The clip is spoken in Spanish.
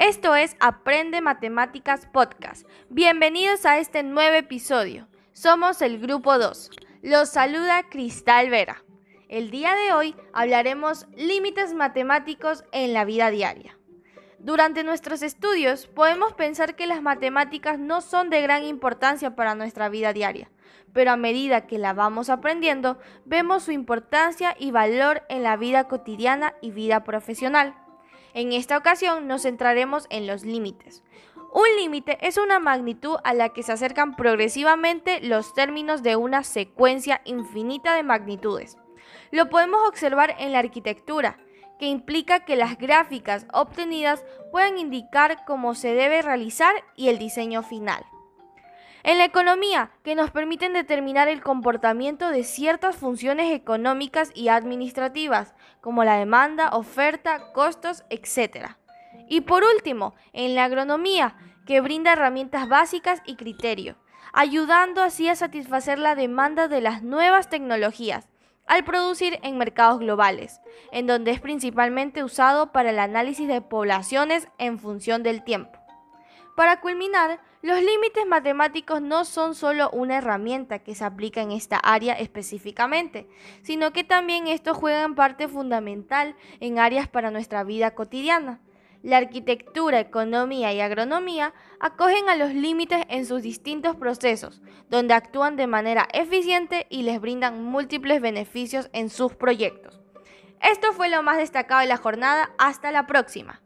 Esto es Aprende Matemáticas Podcast. Bienvenidos a este nuevo episodio. Somos el grupo 2. Los saluda Cristal Vera. El día de hoy hablaremos límites matemáticos en la vida diaria. Durante nuestros estudios podemos pensar que las matemáticas no son de gran importancia para nuestra vida diaria, pero a medida que la vamos aprendiendo, vemos su importancia y valor en la vida cotidiana y vida profesional. En esta ocasión nos centraremos en los límites. Un límite es una magnitud a la que se acercan progresivamente los términos de una secuencia infinita de magnitudes. Lo podemos observar en la arquitectura, que implica que las gráficas obtenidas puedan indicar cómo se debe realizar y el diseño final. En la economía, que nos permiten determinar el comportamiento de ciertas funciones económicas y administrativas, como la demanda, oferta, costos, etc. Y por último, en la agronomía, que brinda herramientas básicas y criterio, ayudando así a satisfacer la demanda de las nuevas tecnologías al producir en mercados globales, en donde es principalmente usado para el análisis de poblaciones en función del tiempo. Para culminar, los límites matemáticos no son solo una herramienta que se aplica en esta área específicamente, sino que también estos juegan parte fundamental en áreas para nuestra vida cotidiana. La arquitectura, economía y agronomía acogen a los límites en sus distintos procesos, donde actúan de manera eficiente y les brindan múltiples beneficios en sus proyectos. Esto fue lo más destacado de la jornada. Hasta la próxima.